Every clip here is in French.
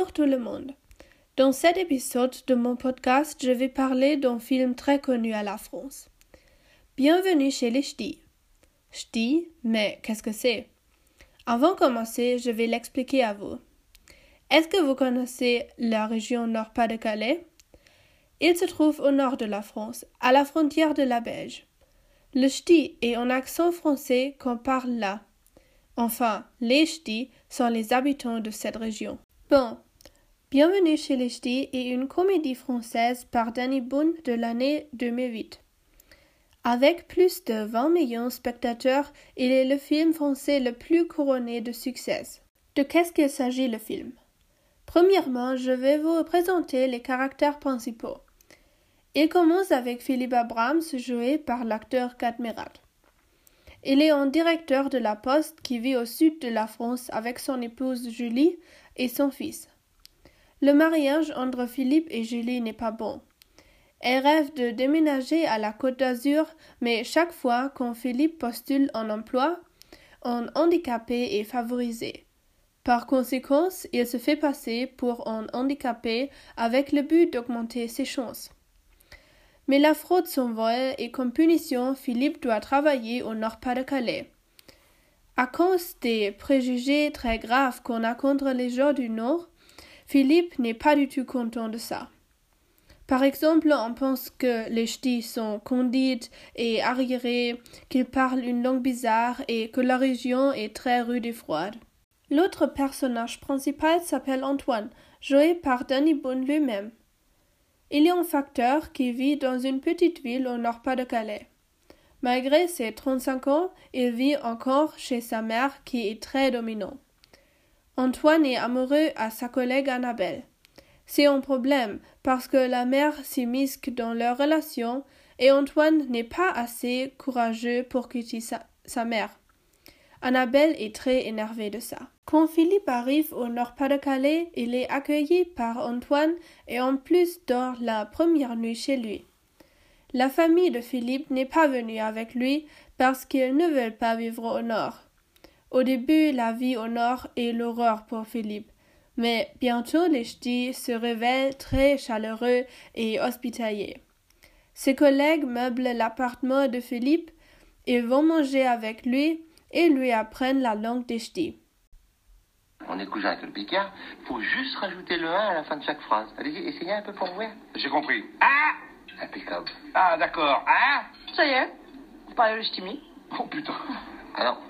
Bonjour tout le monde. Dans cet épisode de mon podcast, je vais parler d'un film très connu à la France. Bienvenue chez les Ch'tis. Ch'tis, mais qu'est-ce que c'est? Avant de commencer, je vais l'expliquer à vous. Est-ce que vous connaissez la région Nord-Pas-de-Calais? Il se trouve au nord de la France, à la frontière de la Belge. Le ch'ti est un accent français qu'on parle là. Enfin, les ch'tis sont les habitants de cette région. Bon, Bienvenue chez les ch'tis est une comédie française par Danny Boone de l'année 2008. Avec plus de 20 millions de spectateurs, il est le film français le plus couronné de succès. De qu'est-ce qu'il s'agit le film? Premièrement, je vais vous présenter les caractères principaux. Il commence avec Philippe Abrams, joué par l'acteur Cadmerat. Il est un directeur de la poste qui vit au sud de la France avec son épouse Julie et son fils. Le mariage entre Philippe et Julie n'est pas bon. Elle rêve de déménager à la Côte d'Azur, mais chaque fois quand Philippe postule un emploi, un handicapé est favorisé. Par conséquent, il se fait passer pour un handicapé avec le but d'augmenter ses chances. Mais la fraude s'envole et comme punition, Philippe doit travailler au Nord-Pas-de-Calais. À cause des préjugés très graves qu'on a contre les gens du Nord, Philippe n'est pas du tout content de ça. Par exemple, on pense que les ch'tis sont condites et arriérés, qu'ils parlent une langue bizarre et que la région est très rude et froide. L'autre personnage principal s'appelle Antoine, joué par Danny Boone lui-même. Il est un facteur qui vit dans une petite ville au nord-pas-de-Calais. Malgré ses 35 ans, il vit encore chez sa mère qui est très dominante. Antoine est amoureux à sa collègue Annabelle. C'est un problème parce que la mère s'immisque dans leur relation et Antoine n'est pas assez courageux pour quitter sa, sa mère. Annabelle est très énervée de ça. Quand Philippe arrive au Nord-Pas-de-Calais, il est accueilli par Antoine et en plus dort la première nuit chez lui. La famille de Philippe n'est pas venue avec lui parce qu'ils ne veulent pas vivre au Nord. Au début, la vie au nord est l'horreur pour Philippe, mais bientôt les ch'tis se révèlent très chaleureux et hospitaliers. Ses collègues meublent l'appartement de Philippe, ils vont manger avec lui et lui apprennent la langue des ch'tis. On est cousin avec le Picard, faut juste rajouter le 1 à la fin de chaque phrase. Allez-y, essayez un peu pour voir. J'ai compris. Ah Impeccable. Ah, d'accord. Ah Ça y est, vous parlez le ch'timi Oh putain. Alors,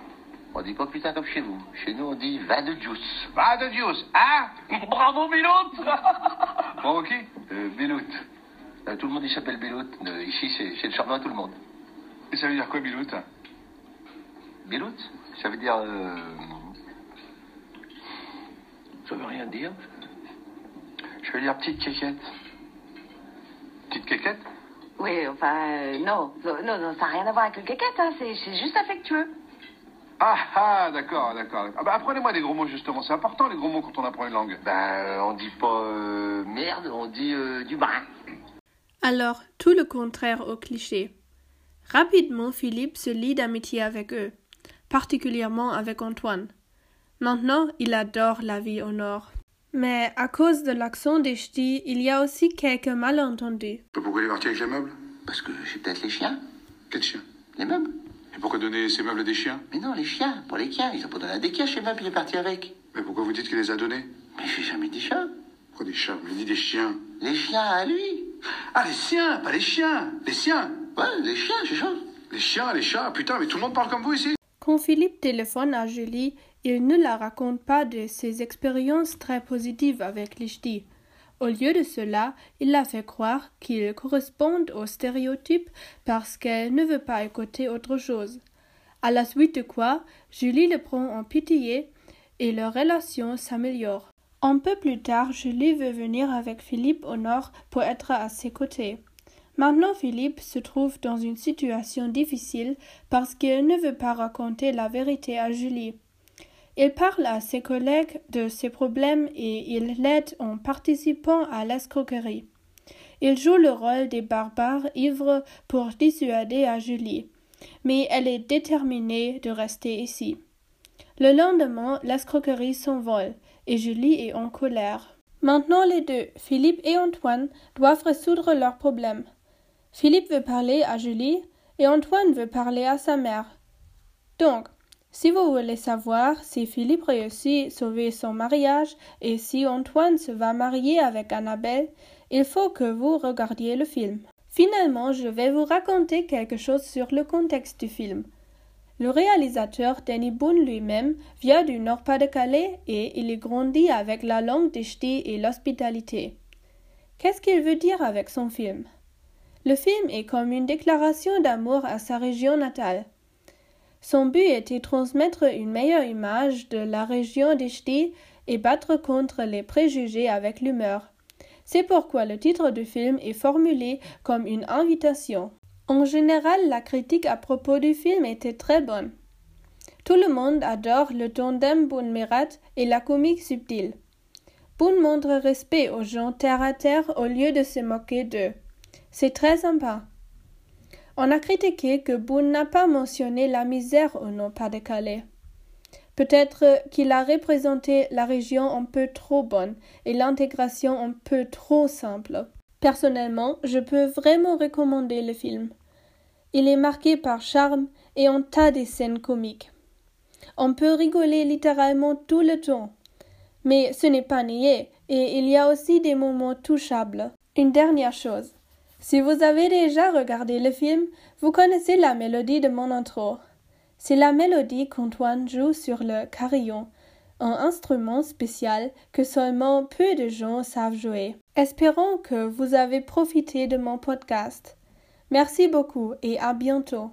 on dit pas putain comme chez vous. Chez nous, on dit va de juice. Va de Dios. Ah Bravo, Miloute Bravo qui Euh, Bilout. Euh, tout le monde, il s'appelle Bilout. Euh, ici, c'est chez le charbon tout le monde. Et ça veut dire quoi, Bilout Bilout, ça veut dire... Euh... Ça veut rien dire. Je veux dire petite quéquette. Petite quéquette? Oui, enfin, euh, non. non, non, ça n'a rien à voir avec le caquette, hein, c'est c'est juste affectueux. Ah, ah, d'accord, d'accord. Ah bah, apprenez-moi des gros mots, justement. C'est important, les gros mots, quand on apprend une langue. Ben, on dit pas euh, merde, on dit euh, du brin. Alors, tout le contraire au cliché. Rapidement, Philippe se lie d'amitié avec eux, particulièrement avec Antoine. Maintenant, il adore la vie au nord. Mais à cause de l'accent des ch'tis, il y a aussi quelques malentendus. Pourquoi il est parti avec les meubles? Parce que j'ai peut-être les chiens. Quel chien Les meubles Et pourquoi donner ces meubles à des chiens? Mais non, les chiens, pour les chiens. Ils ont pas donné à des chiens chez moi, puis il est parti avec. Mais pourquoi vous dites qu'il les a donnés? Mais j'ai jamais dit ça. Pourquoi des chats? Mais dit des chiens. Les chiens à lui. Ah, les siens, pas les chiens Les siens Ouais, les chiens, c'est ça. Les chiens, les chats, putain, mais tout le monde parle comme vous ici Quand Philippe téléphone à Julie, il ne la raconte pas de ses expériences très positives avec les ch'tis. Au lieu de cela, il la fait croire qu'ils correspondent aux stéréotypes parce qu'elle ne veut pas écouter autre chose. À la suite de quoi, Julie le prend en pitié et leur relation s'améliore. Un peu plus tard, Julie veut venir avec Philippe au nord pour être à ses côtés. Maintenant, Philippe se trouve dans une situation difficile parce qu'il ne veut pas raconter la vérité à Julie. Il parle à ses collègues de ses problèmes et il l'aide en participant à l'escroquerie. Il joue le rôle des barbares ivres pour dissuader Julie, mais elle est déterminée de rester ici. Le lendemain, l'escroquerie s'envole et Julie est en colère. Maintenant les deux, Philippe et Antoine, doivent résoudre leurs problèmes. Philippe veut parler à Julie et Antoine veut parler à sa mère. Donc, si vous voulez savoir si Philippe réussit à sauver son mariage et si Antoine se va marier avec Annabelle, il faut que vous regardiez le film. Finalement, je vais vous raconter quelque chose sur le contexte du film. Le réalisateur Danny Boone lui-même vient du Nord-Pas-de-Calais et il est grandi avec la langue des ch'tis et l'hospitalité. Qu'est-ce qu'il veut dire avec son film? Le film est comme une déclaration d'amour à sa région natale. Son but était transmettre une meilleure image de la région des ch'tis et battre contre les préjugés avec l'humeur. C'est pourquoi le titre du film est formulé comme une invitation. En général, la critique à propos du film était très bonne. Tout le monde adore le tandem Boone Merat et la comique subtile. Boone montre respect aux gens terre à terre au lieu de se moquer d'eux. C'est très sympa. On a critiqué que Boone n'a pas mentionné la misère au Nord-Pas-de-Calais. Peut-être qu'il a représenté la région un peu trop bonne et l'intégration un peu trop simple. Personnellement, je peux vraiment recommander le film. Il est marqué par charme et un tas de scènes comiques. On peut rigoler littéralement tout le temps. Mais ce n'est pas nié, et il y a aussi des moments touchables. Une dernière chose. Si vous avez déjà regardé le film, vous connaissez la mélodie de mon intro. C'est la mélodie qu'Antoine joue sur le carillon, un instrument spécial que seulement peu de gens savent jouer. Espérons que vous avez profité de mon podcast. Merci beaucoup et à bientôt.